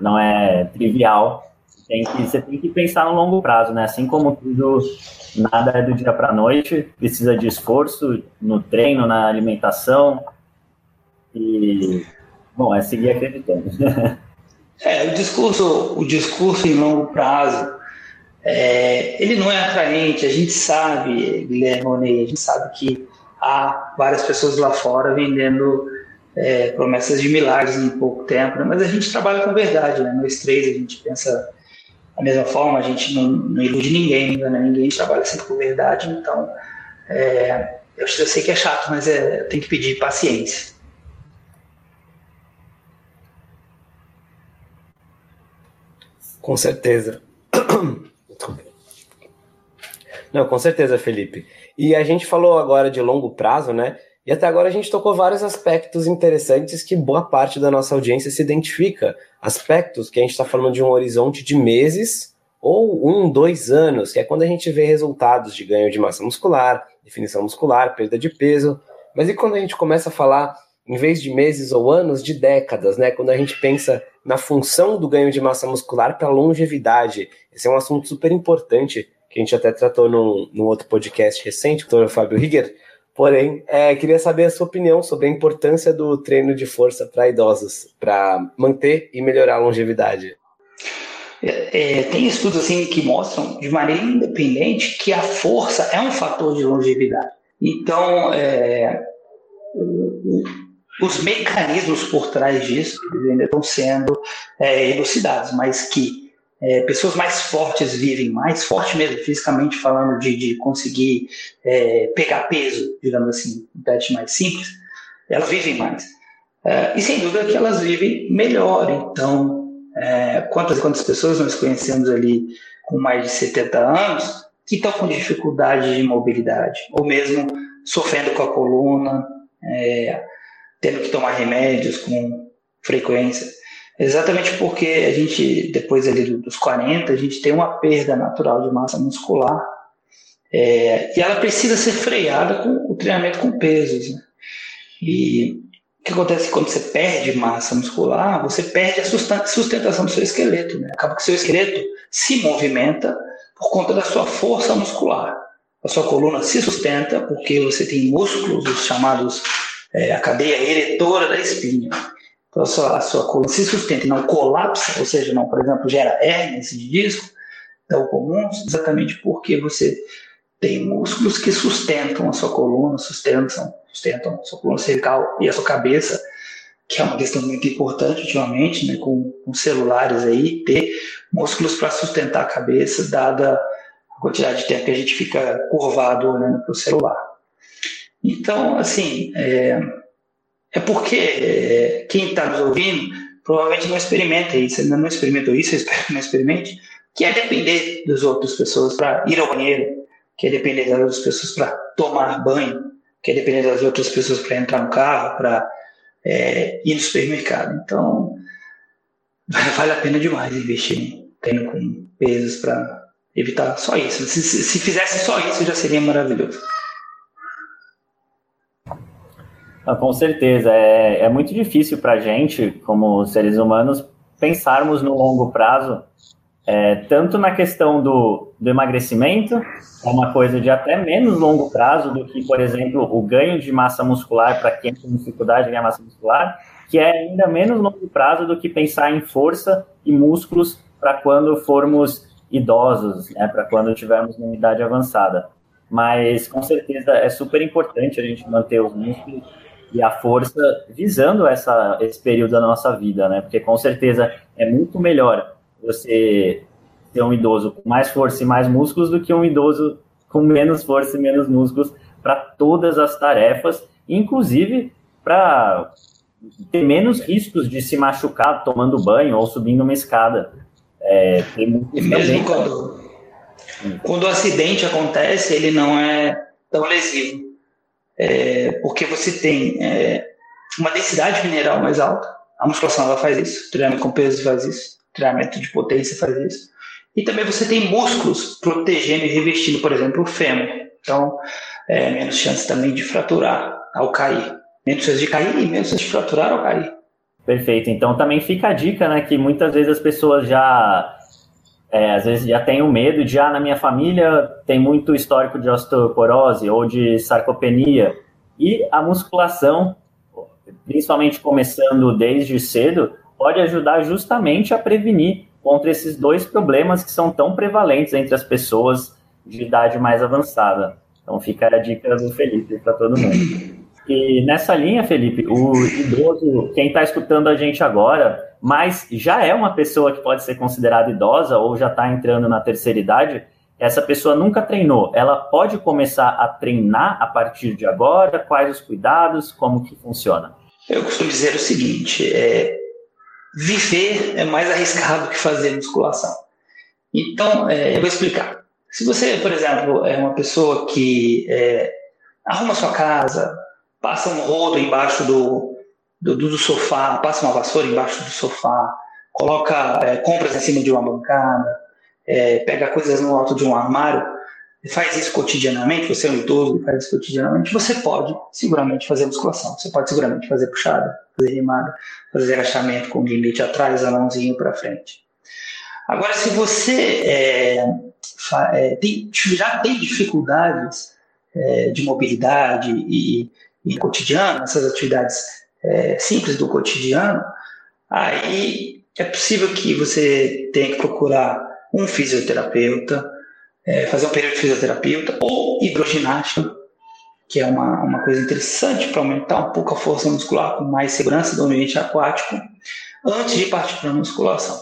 não é trivial. Tem que, você tem que pensar no longo prazo, né? Assim como tudo nada é do dia para a noite, precisa de esforço no treino, na alimentação e bom, é seguir acreditando. é, o discurso, o discurso em longo prazo, é, ele não é atraente. A gente sabe, Guilherme Monet, a gente sabe que há várias pessoas lá fora vendendo é, promessas de milagres em pouco tempo, né? mas a gente trabalha com verdade, né? Nós três a gente pensa da mesma forma, a gente não, não ilude ninguém, né? ninguém trabalha sempre com verdade, então é, eu, eu, sei que é chato, mas é, tem que pedir paciência. Com certeza. Não, com certeza, Felipe. E a gente falou agora de longo prazo, né? E até agora a gente tocou vários aspectos interessantes que boa parte da nossa audiência se identifica. Aspectos que a gente está falando de um horizonte de meses ou um, dois anos, que é quando a gente vê resultados de ganho de massa muscular, definição muscular, perda de peso. Mas e quando a gente começa a falar, em vez de meses ou anos, de décadas, né? Quando a gente pensa na função do ganho de massa muscular para longevidade. Esse é um assunto super importante que a gente até tratou num, num outro podcast recente, com o Dr. Fábio Rigger Porém, é, queria saber a sua opinião sobre a importância do treino de força para idosos, para manter e melhorar a longevidade. É, é, tem estudos assim que mostram de maneira independente que a força é um fator de longevidade. Então, é, os mecanismos por trás disso ainda estão sendo é, elucidados, mas que é, pessoas mais fortes vivem mais, forte mesmo, fisicamente falando, de, de conseguir é, pegar peso, digamos assim, um teste mais simples, elas vivem mais. É, e sem dúvida que elas vivem melhor. Então, é, quantas quantas pessoas nós conhecemos ali com mais de 70 anos que estão com dificuldade de mobilidade, ou mesmo sofrendo com a coluna, é, tendo que tomar remédios com frequência. Exatamente porque a gente, depois ali dos 40, a gente tem uma perda natural de massa muscular é, e ela precisa ser freada com o treinamento com pesos. Né? E o que acontece quando você perde massa muscular? Você perde a sustentação do seu esqueleto. Né? Acaba que o seu esqueleto se movimenta por conta da sua força muscular. A sua coluna se sustenta porque você tem músculos, os chamados é, a cadeia eretora da espinha. Então, a sua, a sua coluna se sustenta e não colapsa, ou seja, não, por exemplo, gera hérnias de disco, tão comuns, exatamente porque você tem músculos que sustentam a sua coluna, sustentam, sustentam a sua coluna cervical e a sua cabeça, que é uma questão muito importante ultimamente, né, com, com celulares aí, ter músculos para sustentar a cabeça, dada a quantidade de tempo que a gente fica curvado olhando para o celular. Então, assim, é, é porque é, quem está nos ouvindo provavelmente não experimenta isso, ainda não experimentou isso, eu espero que não experimente, que é depender das outras pessoas para ir ao banheiro, que é depender das outras pessoas para tomar banho, que é depender das outras pessoas para entrar no carro, para é, ir no supermercado. Então, vale a pena demais investir em com pesos para evitar só isso. Se, se, se fizesse só isso, já seria maravilhoso. Ah, com certeza. É, é muito difícil para a gente, como seres humanos, pensarmos no longo prazo, é, tanto na questão do, do emagrecimento, é uma coisa de até menos longo prazo do que, por exemplo, o ganho de massa muscular para quem tem dificuldade de ganhar massa muscular, que é ainda menos longo prazo do que pensar em força e músculos para quando formos idosos, né, para quando tivermos uma idade avançada. Mas com certeza é super importante a gente manter os músculos e a força visando essa, esse período da nossa vida, né? Porque com certeza é muito melhor você ter um idoso com mais força e mais músculos do que um idoso com menos força e menos músculos para todas as tarefas, inclusive para ter menos riscos de se machucar tomando banho ou subindo uma escada. É, tem mesmo quando, quando o acidente acontece, ele não é tão lesivo. É, porque você tem é, uma densidade mineral mais alta, a musculação ela faz isso, o treinamento com peso faz isso, o treinamento de potência faz isso. E também você tem músculos protegendo e revestindo, por exemplo, o fêmur. Então, é, menos chance também de fraturar ao cair. Menos chance de cair e menos chance de fraturar ao cair. Perfeito. Então também fica a dica, né, que muitas vezes as pessoas já é, às vezes já tem o medo de, ah, na minha família tem muito histórico de osteoporose ou de sarcopenia. E a musculação, principalmente começando desde cedo, pode ajudar justamente a prevenir contra esses dois problemas que são tão prevalentes entre as pessoas de idade mais avançada. Então fica a dica do Felipe para todo mundo. E nessa linha, Felipe, o idoso, quem está escutando a gente agora, mas já é uma pessoa que pode ser considerada idosa ou já está entrando na terceira idade, essa pessoa nunca treinou. Ela pode começar a treinar a partir de agora? Quais os cuidados? Como que funciona? Eu costumo dizer o seguinte: é, viver é mais arriscado que fazer musculação. Então, é, eu vou explicar. Se você, por exemplo, é uma pessoa que é, arruma sua casa, passa um rodo embaixo do, do, do, sofá, passa uma vassoura embaixo do sofá, coloca é, compras em cima de uma bancada, é, pega coisas no alto de um armário, faz isso cotidianamente, você é um idoso faz isso cotidianamente, você pode seguramente fazer musculação, você pode seguramente fazer puxada, fazer remada, fazer agachamento com limite atrás, a mãozinha para frente. Agora, se você é, é, tem, já tem dificuldades é, de mobilidade e, e cotidiano, essas atividades é, simples do cotidiano, aí é possível que você tenha que procurar um fisioterapeuta, é, fazer um período de fisioterapeuta ou hidroginástica, que é uma, uma coisa interessante para aumentar um pouco a força muscular com mais segurança do ambiente aquático, antes de partir para a musculação.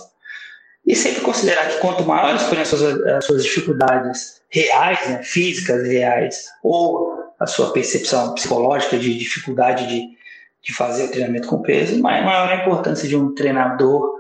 E sempre considerar que quanto maiores forem as suas, as suas dificuldades reais, né, físicas reais, ou a sua percepção psicológica de dificuldade de de fazer o treinamento com peso, mas maior a importância de um treinador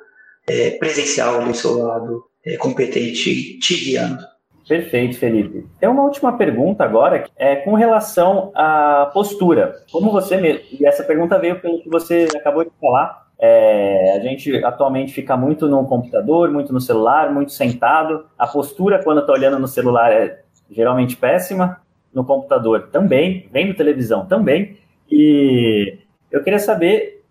é, presencial do seu lado, é, competente, te guiando. Perfeito, Felipe. Tem uma última pergunta agora, é com relação à postura. Como você e essa pergunta veio pelo que você acabou de falar. É, a gente atualmente fica muito no computador, muito no celular, muito sentado. A postura quando está olhando no celular é geralmente péssima. No computador também, vendo televisão também. E eu queria saber,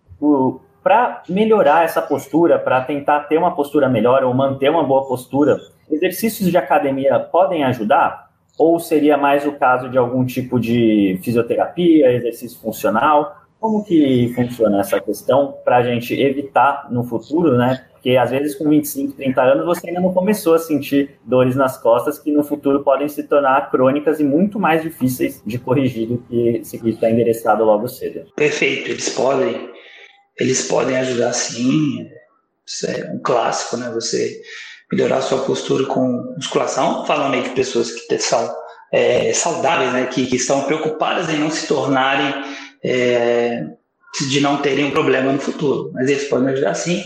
para melhorar essa postura, para tentar ter uma postura melhor ou manter uma boa postura, exercícios de academia podem ajudar? Ou seria mais o caso de algum tipo de fisioterapia, exercício funcional? Como que funciona essa questão para a gente evitar no futuro, né? Porque às vezes com 25, 30 anos você ainda não começou a sentir dores nas costas que no futuro podem se tornar crônicas e muito mais difíceis de corrigir do que se está endereçado logo cedo. Perfeito, eles podem, eles podem ajudar sim. Isso é um clássico, né? Você melhorar sua postura com musculação, falando aí de pessoas que são é, saudáveis, né? Que, que estão preocupadas em não se tornarem é, de não terem um problema no futuro, mas eles podem ajudar sim.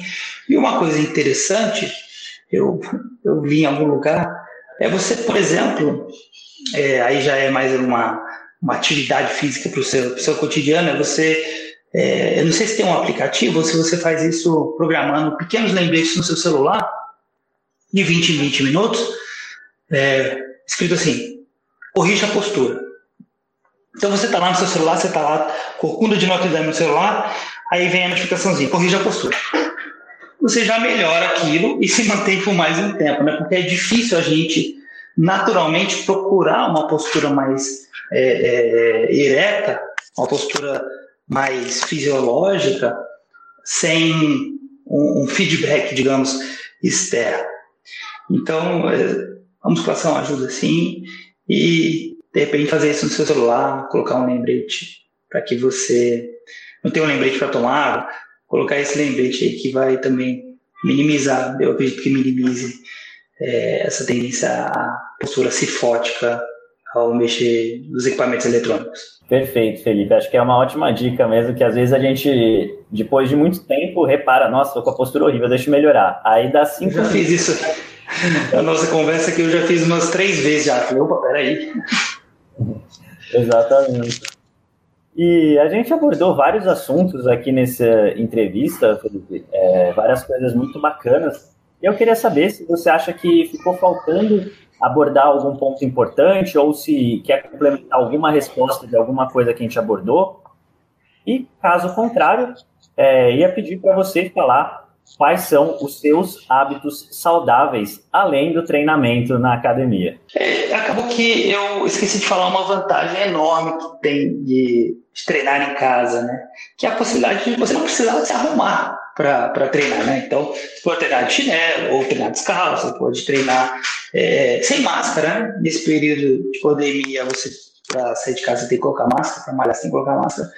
E uma coisa interessante, eu, eu em algum lugar, é você, por exemplo, é, aí já é mais uma, uma atividade física para o seu, seu cotidiano, é você, é, eu não sei se tem um aplicativo ou se você faz isso programando pequenos lembretes no seu celular, de 20 em 20 minutos, é, escrito assim, corrija a postura. Então você está lá no seu celular, você está lá, corcunda de Notre Dame no celular, aí vem a notificaçãozinha, corrija a postura. Você já melhora aquilo e se mantém por mais um tempo, né? Porque é difícil a gente naturalmente procurar uma postura mais é, é, ereta, uma postura mais fisiológica, sem um, um feedback, digamos, externo. Então, é, a musculação ajuda sim, e de repente fazer isso no seu celular, colocar um lembrete para que você não tenha um lembrete para tomar, colocar esse lembrete aí que vai também minimizar, eu acredito que minimize é, essa tendência à postura cifótica ao mexer nos equipamentos eletrônicos. Perfeito, Felipe. Acho que é uma ótima dica mesmo, que às vezes a gente, depois de muito tempo, repara, nossa, tô com a postura horrível, deixa eu melhorar. Aí dá cinco Eu já fiz isso. A nossa conversa aqui eu já fiz umas três vezes já. Falei, opa, peraí. Exatamente. E a gente abordou vários assuntos aqui nessa entrevista, Felipe, é, várias coisas muito bacanas. Eu queria saber se você acha que ficou faltando abordar algum ponto importante ou se quer complementar alguma resposta de alguma coisa que a gente abordou. E, caso contrário, é, ia pedir para você falar quais são os seus hábitos saudáveis, além do treinamento na academia? É, acabou que eu esqueci de falar uma vantagem enorme que tem de, de treinar em casa, né? Que é a possibilidade de você não precisar se arrumar para treinar, né? Então, você pode treinar de chinelo ou treinar descalço, você pode treinar é, sem máscara, né? Nesse período de pandemia, você para sair de casa tem que colocar máscara, para malhar sem colocar máscara.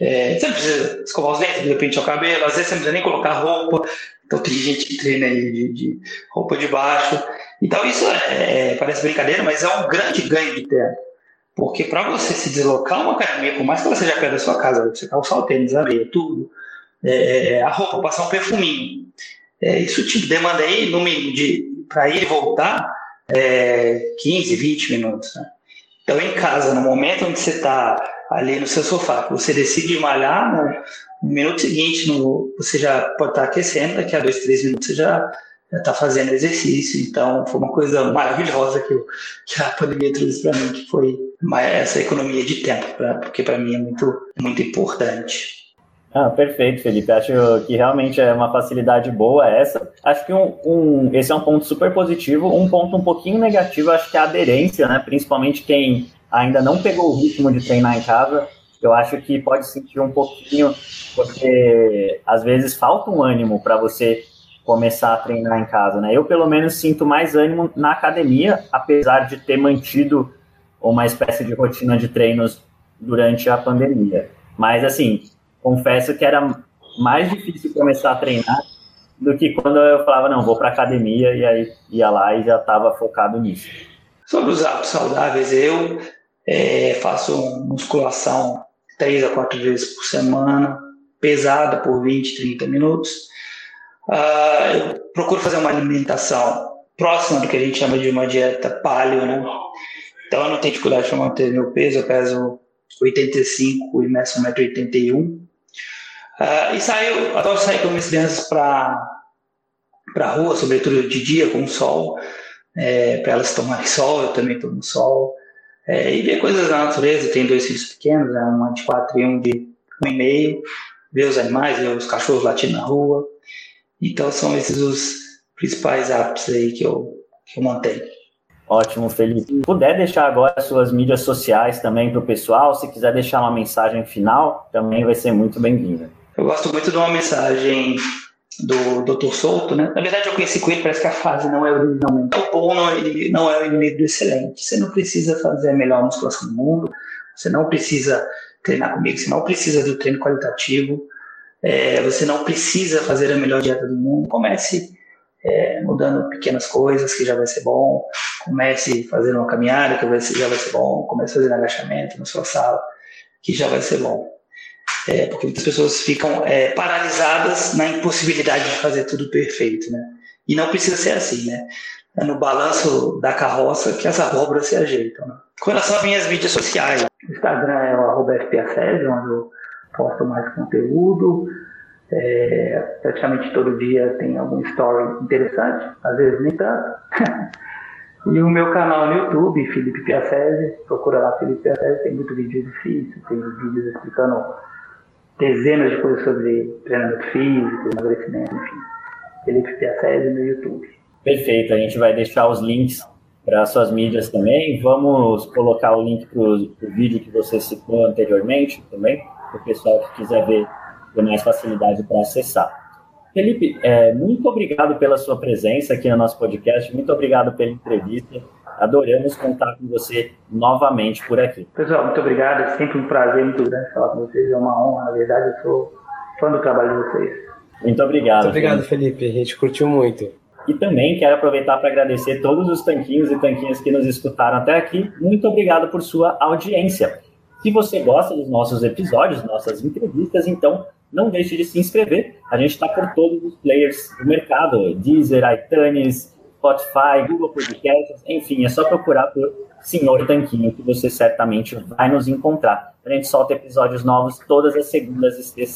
É, você não precisa escovar os dentes, de repente, o cabelo, às vezes você não precisa nem colocar roupa. Então tem gente que treina aí de, de roupa de baixo. Então isso é, é, parece brincadeira, mas é um grande ganho de tempo. Porque para você se deslocar uma academia, por mais que ela seja perto da sua casa, você calçar o tênis, a meia, tudo, é, é, a roupa, passar um perfuminho, é, isso te demanda aí, no mínimo, de para ir e voltar, 15, 20 minutos. Né? Então, em casa, no momento onde você está ali no seu sofá, você decide malhar, no, no minuto seguinte no, você já pode estar aquecendo, daqui a dois, três minutos você já está fazendo exercício. Então, foi uma coisa maravilhosa que, eu, que a pandemia trouxe para mim, que foi essa economia de tempo, pra, porque para mim é muito, muito importante. Ah, perfeito, Felipe. Acho que realmente é uma facilidade boa essa. Acho que um, um, esse é um ponto super positivo. Um ponto um pouquinho negativo, acho que é a aderência, né? Principalmente quem ainda não pegou o ritmo de treinar em casa, eu acho que pode sentir um pouquinho, porque às vezes falta um ânimo para você começar a treinar em casa, né? Eu, pelo menos, sinto mais ânimo na academia, apesar de ter mantido uma espécie de rotina de treinos durante a pandemia. Mas, assim, confesso que era mais difícil começar a treinar do que quando eu falava, não, vou para academia, e aí ia lá e já estava focado nisso. Sobre os hábitos saudáveis, eu é, faço musculação três a quatro vezes por semana, pesada por 20, 30 minutos. Uh, eu procuro fazer uma alimentação próxima do que a gente chama de uma dieta paleo, né? Então eu não tenho dificuldade para manter meu peso, eu peso 85 e meço 1,81m. Uh, e saio, adoro sair com minhas crianças para para rua, sobretudo de dia, com o sol, é, para elas tomarem sol, eu também tomo sol é, e ver coisas da natureza. Tem dois filhos pequenos, né, um de quatro e um de um e meio. Ver os animais, ver os cachorros latindo na rua. Então são esses os principais hábitos aí que eu, que eu mantenho. Ótimo, Felipe. Se puder deixar agora suas mídias sociais também para o pessoal, se quiser deixar uma mensagem final, também vai ser muito bem-vinda. Eu gosto muito de uma mensagem do Dr. Souto, né? Na verdade, eu conheci com ele, parece que a fase não é originalmente. O bom não, ele não é o inimigo do excelente. Você não precisa fazer a melhor musculação do mundo, você não precisa treinar comigo, você não precisa do treino qualitativo, é, você não precisa fazer a melhor dieta do mundo. Comece é, mudando pequenas coisas, que já vai ser bom. Comece fazendo uma caminhada, que já vai ser bom. Comece fazendo agachamento na sua sala, que já vai ser bom é, porque muitas pessoas ficam é, paralisadas na impossibilidade de fazer tudo perfeito, né? E não precisa ser assim, né? É no balanço da carroça que as abóboras se ajeitam. Né? Com relação às minhas mídias sociais, o Instagram é o arroba onde eu posto mais conteúdo. É, praticamente todo dia tem algum story interessante, às vezes nem tanto. e o meu canal no YouTube, Felipe Piacese, procura lá Felipe Piacese, tem muito vídeo difícil, tem vídeos explicando dezenas de coisas sobre treinamento físico, emagrecimento, enfim. Felipe Piacese no YouTube. Perfeito, a gente vai deixar os links para suas mídias também. Vamos colocar o link para o vídeo que você citou anteriormente também, para o pessoal que quiser ver com mais facilidade para acessar. Felipe, é, muito obrigado pela sua presença aqui no nosso podcast, muito obrigado pela entrevista. Adoramos contar com você novamente por aqui. Pessoal, muito obrigado. É sempre um prazer muito grande falar com vocês. É uma honra, na verdade. Eu sou fã do trabalho de vocês. Muito obrigado. Muito obrigado, Felipe. Felipe. A gente curtiu muito. E também quero aproveitar para agradecer todos os tanquinhos e tanquinhas que nos escutaram até aqui. Muito obrigado por sua audiência. Se você gosta dos nossos episódios, nossas entrevistas, então não deixe de se inscrever. A gente está por todos os players do mercado: Deezer, iTunes, Spotify, Google Podcasts, enfim, é só procurar por Senhor Tanquinho, que você certamente vai nos encontrar. A gente solta episódios novos todas as segundas e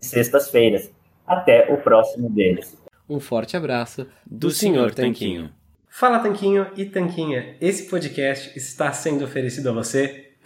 sextas-feiras. Até o próximo deles. Um forte abraço do, do Senhor Tanquinho. Fala Tanquinho e Tanquinha, esse podcast está sendo oferecido a você